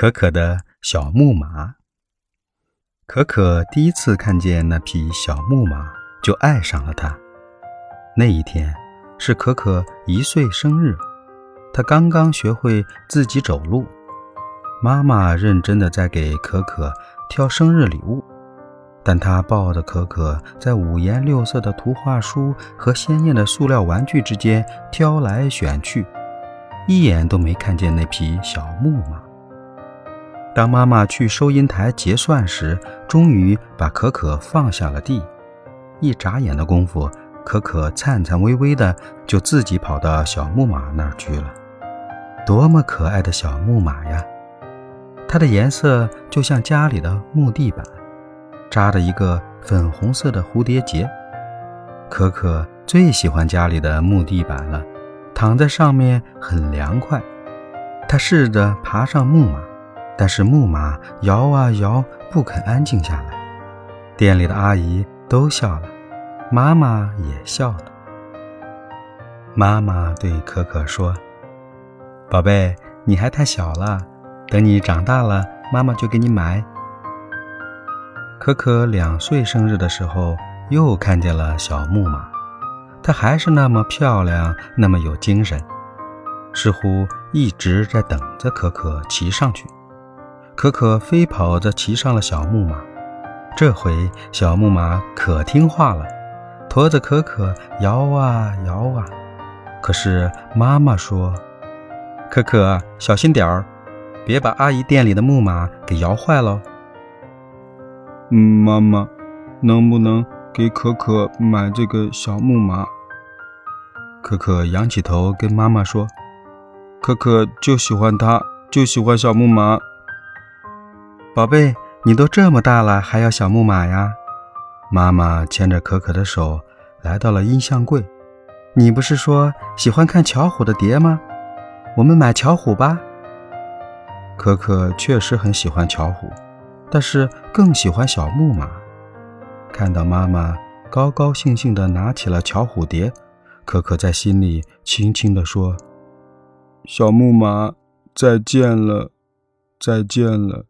可可的小木马。可可第一次看见那匹小木马，就爱上了它。那一天是可可一岁生日，她刚刚学会自己走路。妈妈认真的在给可可挑生日礼物，但她抱着可可在五颜六色的图画书和鲜艳的塑料玩具之间挑来选去，一眼都没看见那匹小木马。当妈妈去收银台结算时，终于把可可放下了地。一眨眼的功夫，可可颤颤巍巍的就自己跑到小木马那儿去了。多么可爱的小木马呀！它的颜色就像家里的木地板，扎着一个粉红色的蝴蝶结。可可最喜欢家里的木地板了，躺在上面很凉快。她试着爬上木马。但是木马摇啊摇，不肯安静下来。店里的阿姨都笑了，妈妈也笑了。妈妈对可可说：“宝贝，你还太小了，等你长大了，妈妈就给你买。”可可两岁生日的时候，又看见了小木马，它还是那么漂亮，那么有精神，似乎一直在等着可可骑上去。可可飞跑着骑上了小木马，这回小木马可听话了，驮着可可摇啊摇啊。可是妈妈说：“可可，小心点儿，别把阿姨店里的木马给摇坏了。”嗯，妈妈，能不能给可可买这个小木马？可可仰起头跟妈妈说：“可可就喜欢它，就喜欢小木马。”宝贝，你都这么大了，还要小木马呀？妈妈牵着可可的手来到了音像柜。你不是说喜欢看巧虎的碟吗？我们买巧虎吧。可可确实很喜欢巧虎，但是更喜欢小木马。看到妈妈高高兴兴地拿起了巧虎碟，可可在心里轻轻地说：“小木马，再见了，再见了。”